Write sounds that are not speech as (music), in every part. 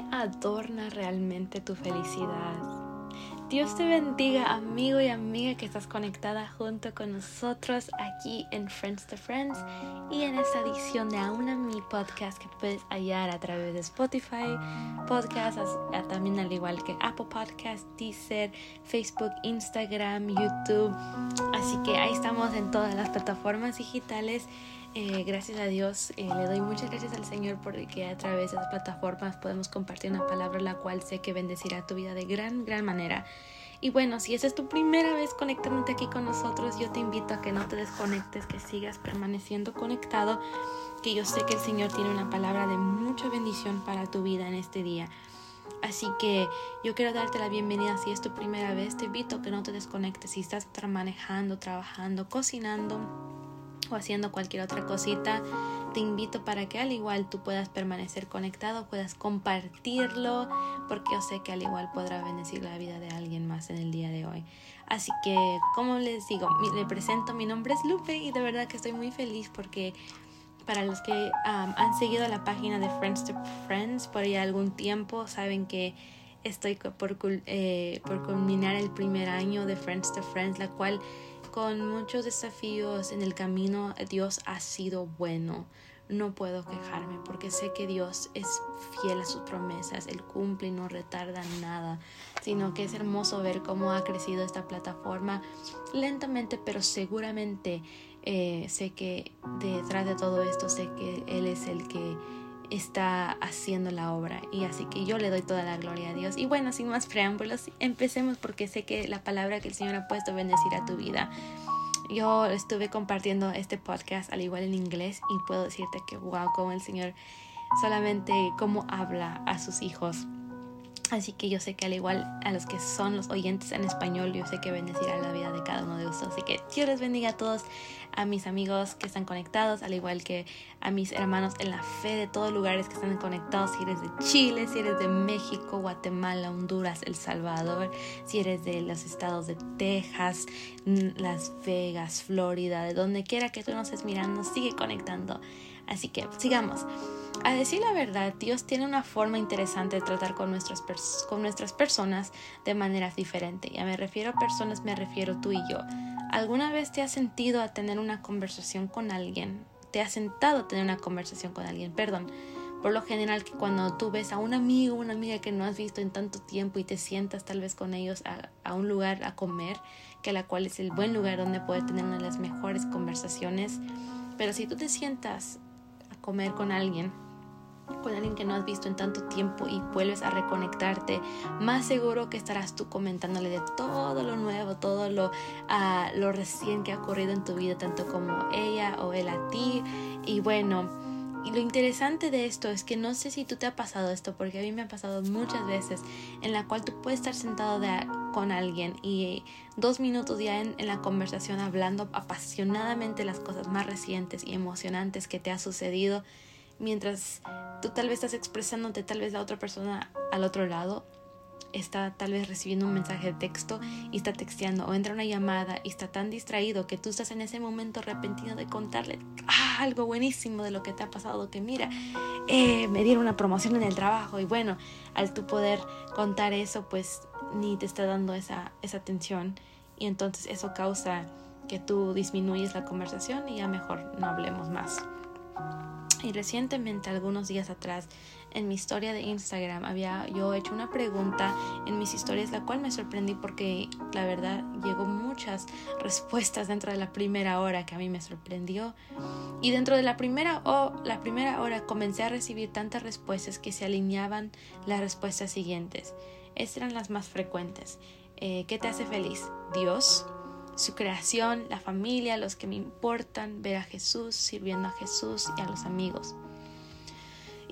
¿Qué adorna realmente tu felicidad? Dios te bendiga, amigo y amiga que estás conectada junto con nosotros aquí en Friends to Friends y en esta edición de Aún Mi Podcast que puedes hallar a través de Spotify, Podcast, también al igual que Apple Podcast, Deezer, Facebook, Instagram, YouTube. Así que ahí estamos en todas las plataformas digitales eh, gracias a Dios, eh, le doy muchas gracias al Señor porque a través de las plataformas podemos compartir una palabra la cual sé que bendecirá tu vida de gran, gran manera. Y bueno, si esa es tu primera vez conectándote aquí con nosotros, yo te invito a que no te desconectes, que sigas permaneciendo conectado, que yo sé que el Señor tiene una palabra de mucha bendición para tu vida en este día. Así que yo quiero darte la bienvenida si es tu primera vez, te invito a que no te desconectes, si estás manejando, trabajando, cocinando o haciendo cualquier otra cosita, te invito para que al igual tú puedas permanecer conectado, puedas compartirlo, porque yo sé que al igual podrá bendecir la vida de alguien más en el día de hoy. Así que, como les digo, le presento, mi nombre es Lupe y de verdad que estoy muy feliz porque para los que han seguido la página de Friends to Friends por ya algún tiempo, saben que estoy por, eh, por culminar el primer año de Friends to Friends, la cual con muchos desafíos en el camino, Dios ha sido bueno. No puedo quejarme porque sé que Dios es fiel a sus promesas, Él cumple y no retarda nada, sino que es hermoso ver cómo ha crecido esta plataforma lentamente, pero seguramente eh, sé que detrás de todo esto, sé que Él es el que está haciendo la obra y así que yo le doy toda la gloria a Dios. Y bueno, sin más preámbulos, empecemos porque sé que la palabra que el Señor ha puesto bendecirá tu vida. Yo estuve compartiendo este podcast al igual en inglés y puedo decirte que wow, como el Señor solamente cómo habla a sus hijos. Así que yo sé que al igual a los que son los oyentes en español, yo sé que bendecirá la vida de cada uno de ustedes. Así que Dios les bendiga a todos a mis amigos que están conectados, al igual que a mis hermanos en la fe de todos lugares que están conectados, si eres de Chile, si eres de México, Guatemala, Honduras, El Salvador, si eres de los estados de Texas, Las Vegas, Florida, de donde quiera que tú nos estés mirando, sigue conectando. Así que sigamos. A decir la verdad, Dios tiene una forma interesante de tratar con nuestras, con nuestras personas de manera diferente. Ya me refiero a personas, me refiero tú y yo. ¿Alguna vez te has sentido a tener una conversación con alguien? ¿Te has sentado a tener una conversación con alguien? Perdón. Por lo general que cuando tú ves a un amigo, una amiga que no has visto en tanto tiempo y te sientas tal vez con ellos a, a un lugar a comer, que la cual es el buen lugar donde poder tener una de las mejores conversaciones. Pero si tú te sientas a comer con alguien con alguien que no has visto en tanto tiempo y vuelves a reconectarte, más seguro que estarás tú comentándole de todo lo nuevo, todo lo, uh, lo recién que ha ocurrido en tu vida, tanto como ella o él a ti. Y bueno, y lo interesante de esto es que no sé si tú te ha pasado esto, porque a mí me ha pasado muchas veces, en la cual tú puedes estar sentado con alguien y dos minutos ya en, en, la conversación hablando apasionadamente las cosas más recientes y emocionantes que te ha sucedido mientras tú tal vez estás expresándote, tal vez la otra persona al otro lado está tal vez recibiendo un mensaje de texto y está texteando o entra una llamada y está tan distraído que tú estás en ese momento repentino de contarle ah, algo buenísimo de lo que te ha pasado, que mira, eh, me dieron una promoción en el trabajo y bueno, al tú poder contar eso pues ni te está dando esa, esa atención y entonces eso causa que tú disminuyes la conversación y ya mejor no hablemos más. Y recientemente, algunos días atrás, en mi historia de Instagram, había yo hecho una pregunta en mis historias, la cual me sorprendí porque la verdad llegó muchas (laughs) respuestas dentro de la primera hora que a mí me sorprendió. Y dentro de la primera, o la primera hora comencé a recibir tantas respuestas que se alineaban las respuestas siguientes. Estas eran las más frecuentes. Eh, ¿Qué te hace feliz? Dios, su creación, la familia, los que me importan, ver a Jesús, sirviendo a Jesús y a los amigos.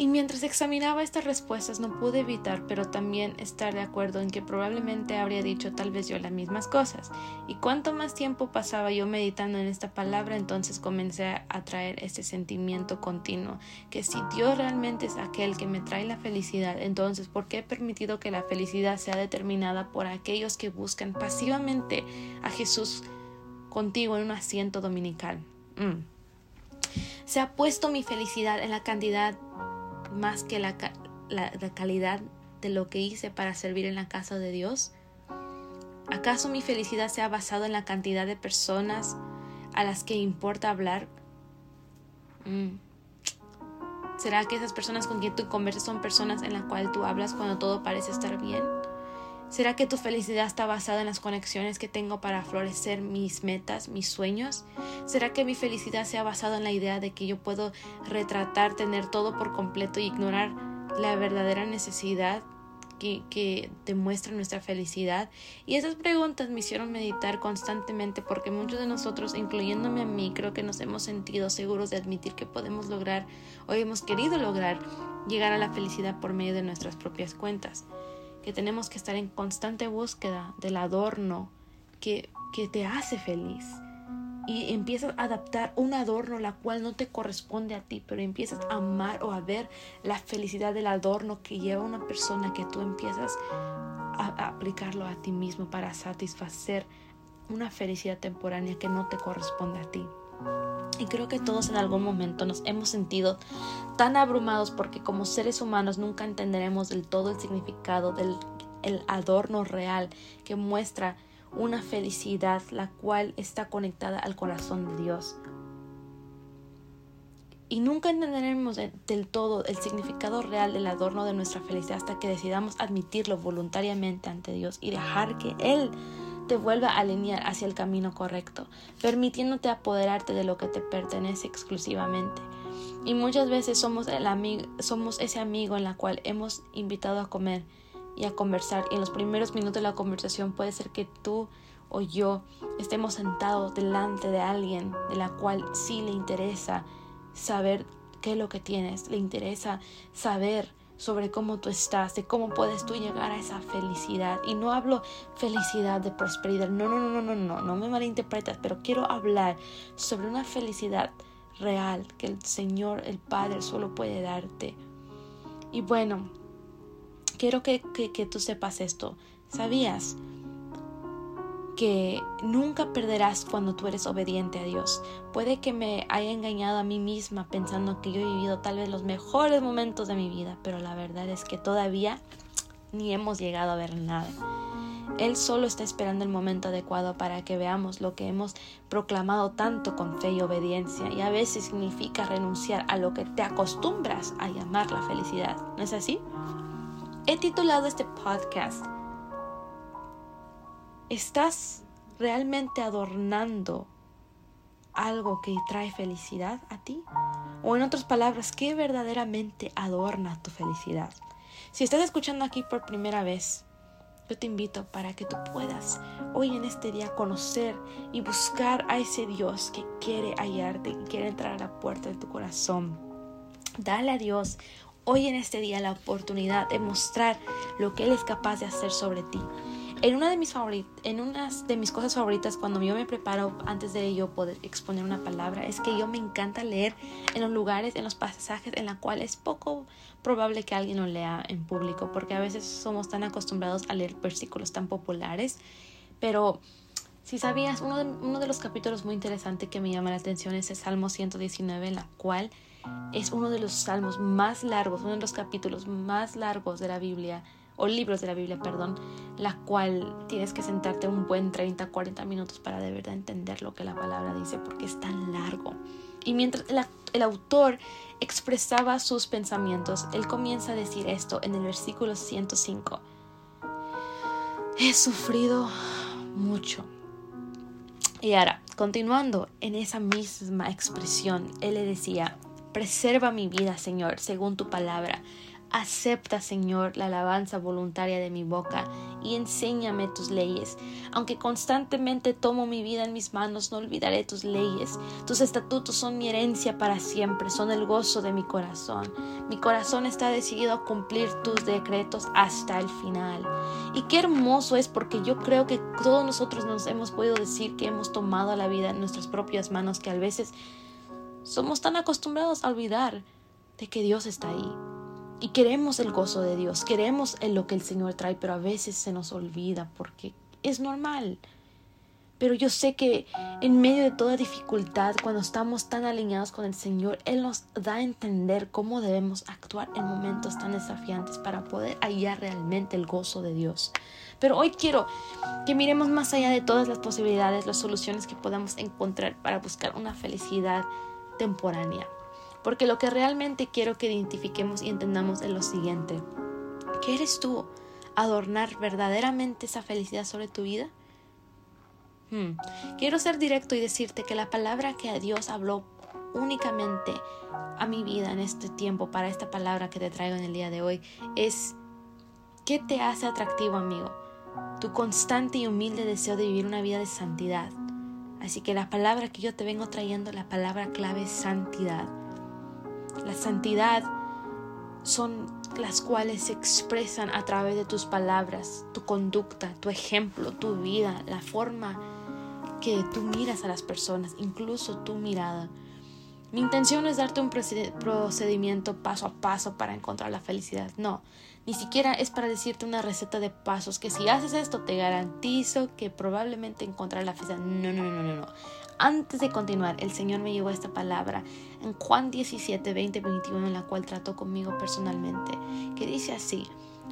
Y mientras examinaba estas respuestas no pude evitar, pero también estar de acuerdo en que probablemente habría dicho tal vez yo las mismas cosas. Y cuanto más tiempo pasaba yo meditando en esta palabra, entonces comencé a traer este sentimiento continuo, que si Dios realmente es aquel que me trae la felicidad, entonces ¿por qué he permitido que la felicidad sea determinada por aquellos que buscan pasivamente a Jesús contigo en un asiento dominical? Mm. Se ha puesto mi felicidad en la cantidad más que la, la, calidad de lo que hice para servir en la casa de Dios? ¿Acaso mi felicidad se ha basado en la cantidad de personas a las que importa hablar? Mm. ¿Será que esas personas con quien tú conversas son personas en las cuales tú hablas cuando todo parece estar bien? ¿Será que tu felicidad está basada en las conexiones que tengo para florecer mis metas, mis sueños? ¿Será que mi felicidad se ha basado en la idea de que yo puedo retratar, tener todo por completo y ignorar la verdadera necesidad que, que, demuestra nuestra felicidad? Y esas preguntas me hicieron meditar constantemente porque muchos de nosotros, incluyéndome a mí, creo que nos hemos sentido seguros de admitir que podemos lograr o hemos querido lograr llegar a la felicidad por medio de nuestras propias cuentas que tenemos que estar en constante búsqueda del adorno que, que te hace feliz. Y empiezas a adaptar un adorno la cual no te corresponde a ti, pero empiezas a amar o a ver la felicidad del adorno que lleva una persona que tú empiezas a, a aplicarlo a ti mismo para satisfacer una felicidad temporánea que no te corresponde a ti. Y creo que todos en algún momento nos hemos sentido tan abrumados porque como seres humanos nunca entenderemos del todo el significado del el adorno real que muestra una felicidad la cual está conectada al corazón de Dios. Y nunca entenderemos del todo el significado real del adorno de nuestra felicidad hasta que decidamos admitirlo voluntariamente ante Dios y dejar que Él te vuelva a alinear hacia el camino correcto, permitiéndote apoderarte de lo que te pertenece exclusivamente. Y muchas veces somos, el amigo, somos ese amigo en la cual hemos invitado a comer y a conversar. Y en los primeros minutos de la conversación puede ser que tú o yo estemos sentados delante de alguien de la cual sí le interesa saber qué es lo que tienes, le interesa saber sobre cómo tú estás, de cómo puedes tú llegar a esa felicidad. Y no hablo felicidad de prosperidad, no, no, no, no, no, no, no me malinterpretas, pero quiero hablar sobre una felicidad real que el Señor, el Padre, solo puede darte. Y bueno, quiero que, que, que tú sepas esto. ¿Sabías? Que nunca perderás cuando tú eres obediente a Dios. Puede que me haya engañado a mí misma pensando que yo he vivido tal vez los mejores momentos de mi vida, pero la verdad es que todavía ni hemos llegado a ver nada. Él solo está esperando el momento adecuado para que veamos lo que hemos proclamado tanto con fe y obediencia, y a veces significa renunciar a lo que te acostumbras a llamar la felicidad. ¿No es así? He titulado este podcast ¿Estás realmente adornando algo que trae felicidad a ti? O en otras palabras, ¿qué verdaderamente adorna tu felicidad? Si estás escuchando aquí por primera vez, yo te invito para que tú puedas hoy en este día conocer y buscar a ese Dios que quiere hallarte, que quiere entrar a la puerta de tu corazón. Dale a Dios hoy en este día la oportunidad de mostrar lo que Él es capaz de hacer sobre ti. En una de mis en unas de mis cosas favoritas cuando yo me preparo antes de yo poder exponer una palabra es que yo me encanta leer en los lugares, en los pasajes en los cuales es poco probable que alguien lo lea en público, porque a veces somos tan acostumbrados a leer versículos tan populares, pero si sabías, uno de, uno de los capítulos muy interesantes que me llama la atención es el Salmo 119, en la cual es uno de los salmos más largos, uno de los capítulos más largos de la Biblia o libros de la Biblia, perdón, la cual tienes que sentarte un buen 30, 40 minutos para de verdad entender lo que la palabra dice, porque es tan largo. Y mientras el, autor expresaba sus pensamientos, él comienza a decir esto en el versículo 105. He sufrido mucho. Y ahora, continuando en esa misma expresión, él le decía, preserva mi vida, Señor, según tu palabra. Acepta, Señor, la alabanza voluntaria de mi boca y enséñame tus leyes. Aunque constantemente tomo mi vida en mis manos, no olvidaré tus leyes. Tus estatutos son mi herencia para siempre, son el gozo de mi corazón. Mi corazón está decidido a cumplir tus decretos hasta el final. Y qué hermoso es porque yo creo que todos nosotros nos hemos podido decir que hemos tomado la vida en nuestras propias manos, que a veces somos tan acostumbrados a olvidar de que Dios está ahí y queremos el gozo de Dios, queremos lo que el Señor trae, pero a veces se nos olvida porque es normal. Pero yo sé que en medio de toda dificultad, cuando estamos tan alineados con el Señor, Él nos da a entender cómo debemos actuar en momentos tan desafiantes para poder hallar realmente el gozo de Dios. Pero hoy quiero que miremos más allá de todas las posibilidades, las soluciones que podamos encontrar para buscar una felicidad temporánea. Porque lo que realmente quiero que identifiquemos y entendamos es lo siguiente. ¿Qué eres tú? ¿Adornar verdaderamente esa felicidad sobre tu vida? Hmm. Quiero ser directo y decirte que la palabra que Dios habló únicamente a mi vida en este tiempo para esta palabra que te traigo en el día de hoy es ¿qué te hace atractivo amigo? Tu constante y humilde deseo de vivir una vida de santidad. Así que la palabra que yo te vengo trayendo, la palabra clave es santidad. La santidad son las cuales se expresan a través de tus palabras, tu conducta, tu ejemplo, tu vida, la forma que tú miras a las personas, incluso tu mirada. Mi intención no es darte un procedimiento paso a paso para encontrar la felicidad, no. Ni siquiera es para decirte una receta de pasos que si haces esto te garantizo que probablemente encontrarás la felicidad. No, no, no, no, no. Antes de continuar, el Señor me llevó esta palabra en Juan 17, 20, 21, en la cual trató conmigo personalmente, que dice así.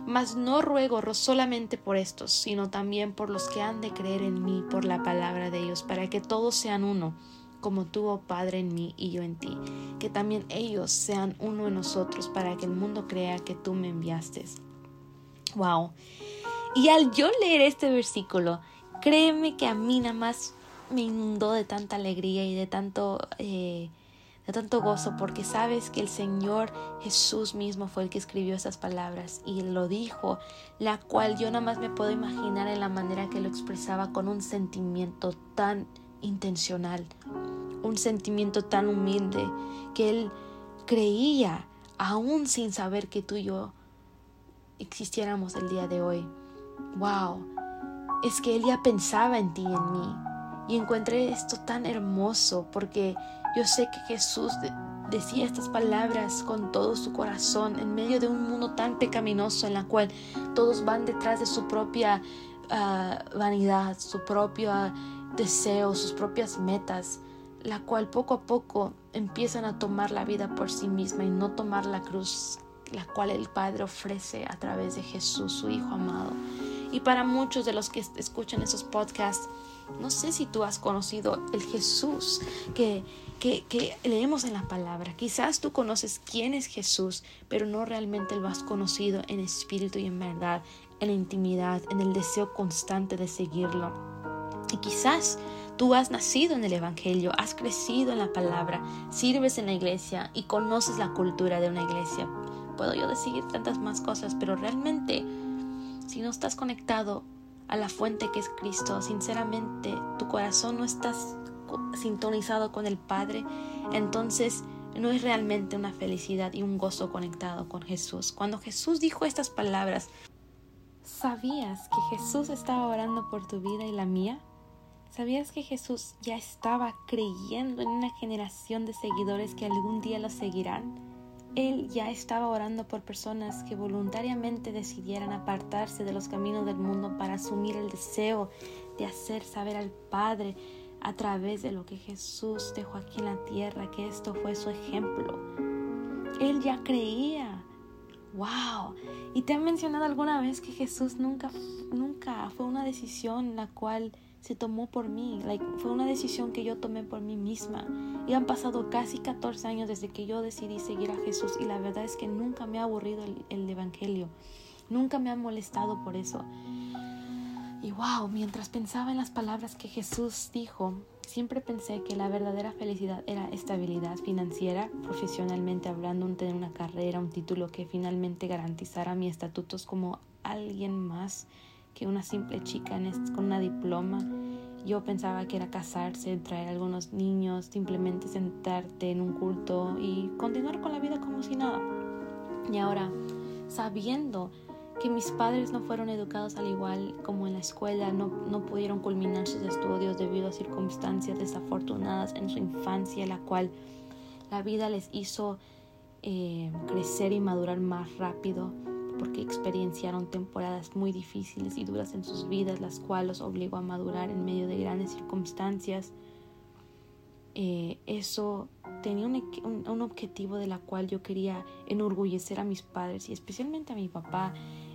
Mas no ruego solamente por estos, sino también por los que han de creer en mí por la palabra de ellos, para que todos sean uno, como tú, oh Padre, en mí y yo en ti, que también ellos sean uno en nosotros, para que el mundo crea que tú me enviaste. Wow. Y al yo leer este versículo, créeme que a mí nada más me inundó de tanta alegría y de tanto eh, de tanto gozo porque sabes que el Señor Jesús mismo fue el que escribió esas palabras y lo dijo, la cual yo nada más me puedo imaginar en la manera que lo expresaba con un sentimiento tan intencional, un sentimiento tan humilde que él creía aún sin saber que tú y yo existiéramos el día de hoy. Wow, es que él ya pensaba en ti y en mí. Y encontré esto tan hermoso porque yo sé que Jesús decía estas palabras con todo su corazón en medio de un mundo tan pecaminoso en la cual todos van detrás de su propia ah, vanidad, su propio deseo, sus propias metas, la cual poco a poco empiezan a tomar la vida por sí misma y no tomar la cruz, la cual el Padre ofrece a través de Jesús, su Hijo amado. Y para muchos de los que escuchan esos podcasts, no sé si tú has conocido el Jesús que, que, leemos en la palabra. Quizás tú conoces quién es Jesús, pero no realmente lo has conocido en espíritu y en verdad, en la intimidad, en el deseo constante de seguirlo. Y quizás tú has nacido en el Evangelio, has crecido en la palabra, sirves en la iglesia y conoces la cultura de una iglesia. Puedo yo decir tantas más cosas, pero realmente si no estás conectado a la fuente que es Cristo, sinceramente tu corazón no está sintonizado con el Padre, entonces no es realmente una felicidad y un gozo conectado con Jesús. Cuando Jesús dijo estas palabras, ¿sabías que Jesús estaba orando por tu vida y la mía? ¿Sabías que Jesús ya estaba creyendo en una generación de seguidores que algún día lo seguirán? Él ya estaba orando por personas que voluntariamente decidieran apartarse de los caminos del mundo para asumir el deseo de hacer saber al Padre a través de lo que Jesús dejó aquí en la tierra, que esto fue su ejemplo. Él ya creía. ¡Wow! ¿Y te han mencionado alguna vez que Jesús nunca, nunca fue una decisión la cual se tomó por mí. Fue una decisión que yo tomé por mí misma. Y han pasado casi 14 años desde que yo decidí seguir a Jesús y la verdad es que nunca me ha aburrido el, el Evangelio. Nunca me ha molestado por eso. Y wow, mientras pensaba en las palabras que Jesús dijo, siempre pensé que la verdadera felicidad era estabilidad financiera, profesionalmente hablando, un tener una carrera, un título que finalmente garantizara mis estatutos como alguien más que una simple chica con una diploma. Yo pensaba que era casarse, traer algunos niños, simplemente sentarte en un culto y continuar con la vida como si nada. Y ahora, sabiendo que mis padres no fueron educados al igual como en la escuela, no, no pudieron culminar sus estudios debido a circunstancias desafortunadas en su infancia, la cual la vida les hizo eh, crecer y madurar más rápido porque experienciaron temporadas muy difíciles y duras en sus vidas, las cuales los obligó a madurar en medio de grandes circunstancias. Eh, eso tenía un, objetivo de la cual yo quería enorgullecer a mis padres y especialmente a mi papá,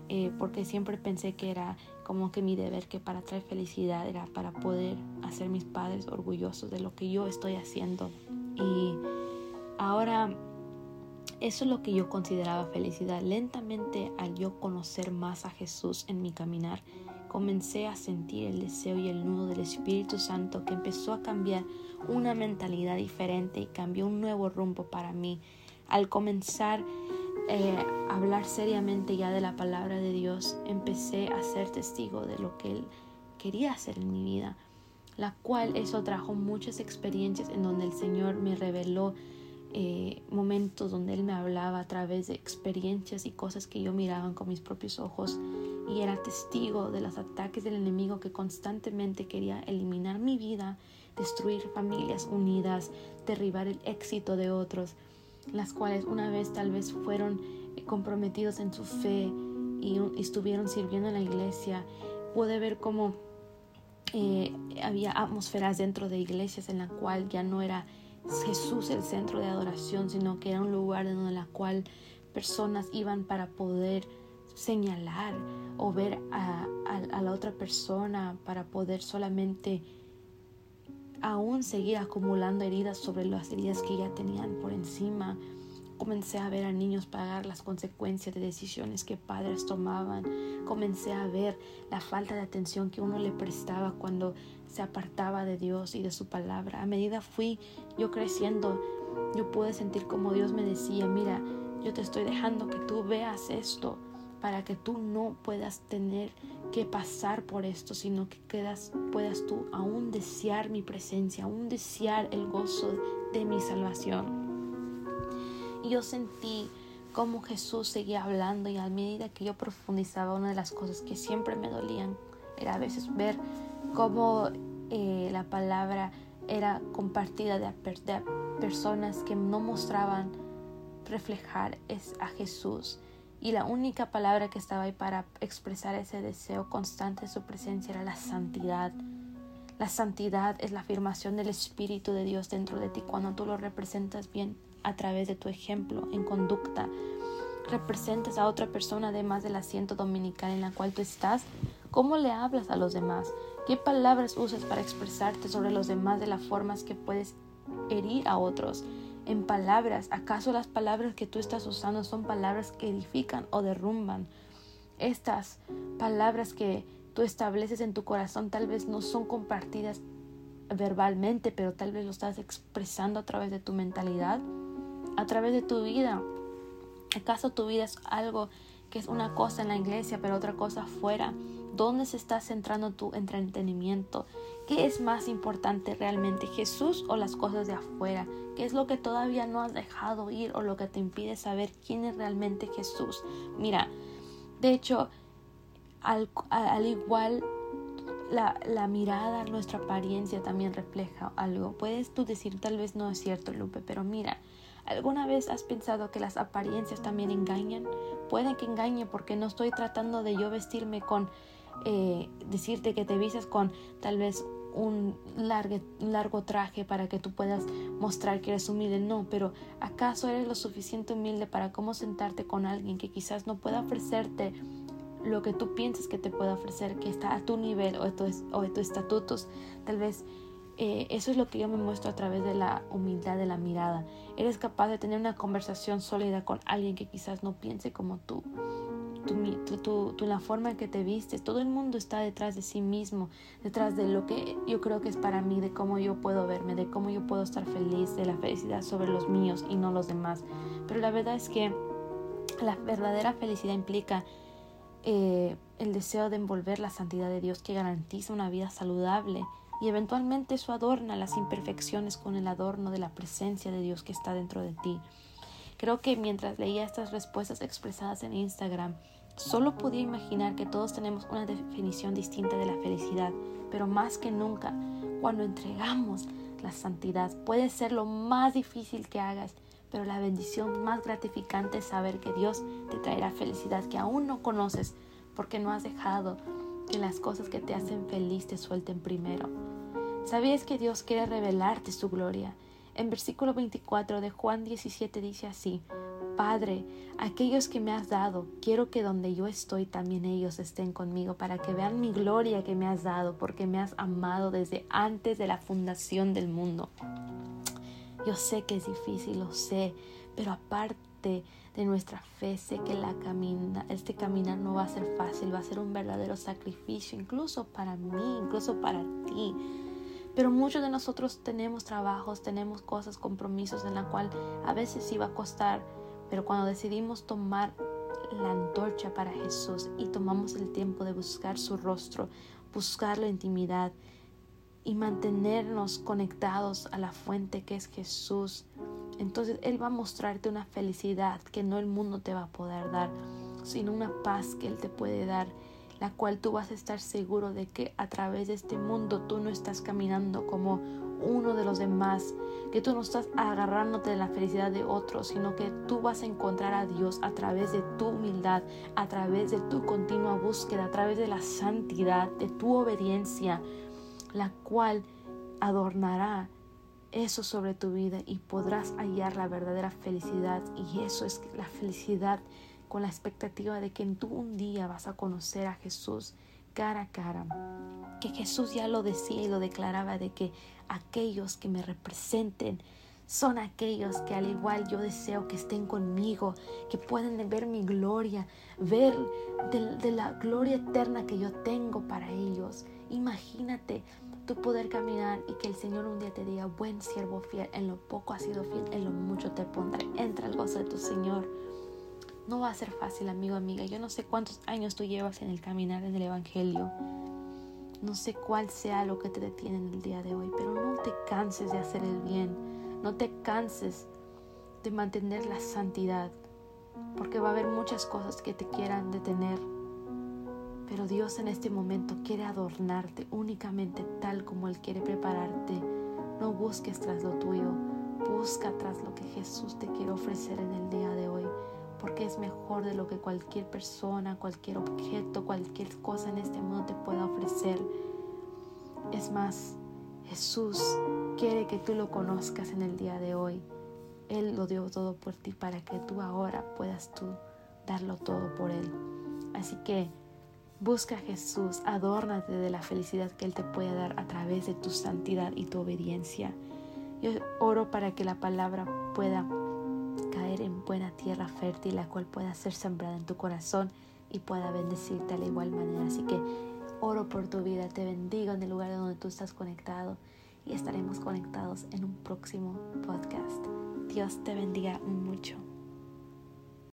eh, porque siempre pensé que era como que mi deber, que para traer felicidad era para poder hacer mis padres orgullosos de lo que yo estoy haciendo. Y ahora eso es lo que yo consideraba felicidad. Lentamente, al yo conocer más a Jesús en mi caminar, comencé a sentir el deseo y el nudo del Espíritu Santo que empezó a cambiar una mentalidad diferente y cambió un nuevo rumbo para mí. Al comenzar eh, a hablar seriamente ya de la palabra de Dios, empecé a ser testigo de lo que Él quería hacer en mi vida, la cual eso trajo muchas experiencias en donde el Señor me reveló eh, momentos donde Él me hablaba a través de experiencias y cosas que yo miraba con mis propios ojos y era testigo de los ataques del enemigo que constantemente quería eliminar mi vida, destruir familias unidas, derribar el éxito de otros, las cuales una vez tal vez fueron eh, comprometidos en su fe y, estuvieron sirviendo en la iglesia. Pude ver cómo eh, había atmósferas dentro de iglesias en la cual ya no era Jesús el centro de adoración, sino que era un lugar en la cual personas iban para poder señalar o ver a, la otra persona, para poder solamente aún seguir acumulando heridas sobre las heridas que ya tenían por encima Comencé a ver a niños pagar las consecuencias de decisiones que padres tomaban. Comencé a ver la falta de atención que uno le prestaba cuando se apartaba de Dios y de su palabra. A medida fui yo creciendo, yo pude sentir como Dios me decía, mira, yo te estoy dejando que tú veas esto para que tú no puedas tener que pasar por esto, sino que quedas, puedas tú aún desear mi presencia, aún desear el gozo de mi salvación. Y yo sentí cómo Jesús seguía hablando y a medida que yo profundizaba, una de las cosas que siempre me dolían era a veces ver cómo eh, la palabra era compartida de, personas que no mostraban reflejar es a Jesús. Y la única palabra que estaba ahí para expresar ese deseo constante de su presencia era la santidad. La santidad es la afirmación del Espíritu de Dios dentro de ti cuando tú lo representas bien a través de tu ejemplo en conducta. Representas a otra persona además del asiento dominical en la cual tú estás. ¿Cómo le hablas a los demás? ¿Qué palabras usas para expresarte sobre los demás de las formas que puedes herir a otros? En palabras, ¿acaso las palabras que tú estás usando son palabras que edifican o derrumban? Estas palabras que tú estableces en tu corazón tal vez no son compartidas verbalmente, pero tal vez lo estás expresando a través de tu mentalidad a través de tu vida. ¿Acaso tu vida es algo que es una cosa en la iglesia, pero otra cosa afuera? ¿Dónde se está centrando tu entretenimiento? ¿Qué es más importante realmente, Jesús o las cosas de afuera? ¿Qué es lo que todavía no has dejado ir o lo que te impide saber quién es realmente Jesús? Mira, de hecho, al, al igual la, la, mirada, nuestra apariencia también refleja algo. Puedes tú decir, tal vez no es cierto, Lupe, pero mira, ¿Alguna vez has pensado que las apariencias también engañan? Pueden que engañen porque no estoy tratando de yo vestirme con, eh, decirte que te vistas con tal vez un largo, largo traje para que tú puedas mostrar que eres humilde. No, pero ¿acaso eres lo suficiente humilde para cómo sentarte con alguien que quizás no pueda ofrecerte lo que tú piensas que te puede ofrecer, que está a tu nivel o de tus, o de tus estatutos? Tal vez eh, eso es lo que yo me muestro a través de la humildad de la mirada. Eres capaz de tener una conversación sólida con alguien que quizás no piense como tú. Tú, la forma en que te vistes, todo el mundo está detrás de sí mismo, detrás de lo que yo creo que es para mí, de cómo yo puedo verme, de cómo yo puedo estar feliz, de la felicidad sobre los míos y no los demás. Pero la verdad es que la verdadera felicidad implica eh, el deseo de envolver la santidad de Dios que garantiza una vida saludable y eventualmente eso adorna las imperfecciones con el adorno de la presencia de Dios que está dentro de ti. Creo que mientras leía estas respuestas expresadas en Instagram, solo podía imaginar que todos tenemos una definición distinta de la felicidad, pero más que nunca, cuando entregamos la santidad, puede ser lo más difícil que hagas, Pero la bendición más gratificante es saber que Dios te traerá felicidad que aún no conoces porque no has dejado que las cosas que te hacen feliz te suelten primero. ¿Sabías que Dios quiere revelarte su gloria? En versículo 24 de Juan 17 dice así, Padre, aquellos que me has dado, quiero que donde yo estoy también ellos estén conmigo para que vean mi gloria que me has dado, porque me has amado desde antes de la fundación del mundo. Yo sé que es difícil, lo sé, pero aparte de nuestra fe, sé que la camina, este caminar no va a ser fácil, va a ser un verdadero sacrificio, incluso para mí, incluso para ti. Pero muchos de nosotros tenemos trabajos, tenemos cosas, compromisos en la cual a veces sí va a costar, pero cuando decidimos tomar la antorcha para Jesús y tomamos el tiempo de buscar su rostro, buscar la intimidad, y mantenernos conectados a la fuente que es Jesús, entonces Él va a mostrarte una felicidad que no el mundo te va a poder dar, sino una paz que Él te puede dar, la cual tú vas a estar seguro de que a través de este mundo tú no estás caminando como uno de los demás, que tú no estás agarrándote de la felicidad de otros, sino que tú vas a encontrar a Dios a través de tu humildad, a través de tu continua búsqueda, a través de la santidad, de tu obediencia la cual adornará eso sobre tu vida y podrás hallar la verdadera felicidad. Y eso es la felicidad con la expectativa de que tú un día vas a conocer a Jesús cara a cara. Que Jesús ya lo decía y lo declaraba de que aquellos que me representen son aquellos que al igual yo deseo que estén conmigo, que pueden ver mi gloria, ver de, la gloria eterna que yo tengo para ellos. Imagínate tu poder caminar y que el Señor un día te diga, buen siervo fiel, en lo poco has sido fiel, en lo mucho te pondré. Entra al gozo de tu Señor. No va a ser fácil, amigo, amiga. Yo no sé cuántos años tú llevas en el caminar en el Evangelio. No sé cuál sea lo que te detiene en el día de hoy, pero no te canses de hacer el bien. No te canses de mantener la santidad, porque va a haber muchas cosas que te quieran detener pero Dios en este momento quiere adornarte únicamente tal como Él quiere prepararte. No busques tras lo tuyo, busca tras lo que Jesús te quiere ofrecer en el día de hoy, porque es mejor de lo que cualquier persona, cualquier objeto, cualquier cosa en este mundo te pueda ofrecer. Es más, Jesús quiere que tú lo conozcas en el día de hoy. Él lo dio todo por ti para que tú ahora puedas tú darlo todo por Él. Así que Busca a Jesús, adórnate de la felicidad que Él te puede dar a través de tu santidad y tu obediencia. Yo oro para que la palabra pueda caer en buena tierra fértil, la cual pueda ser sembrada en tu corazón y pueda bendecirte de la igual manera. Así que oro por tu vida, te bendigo en el lugar donde tú estás conectado y estaremos conectados en un próximo podcast. Dios te bendiga mucho.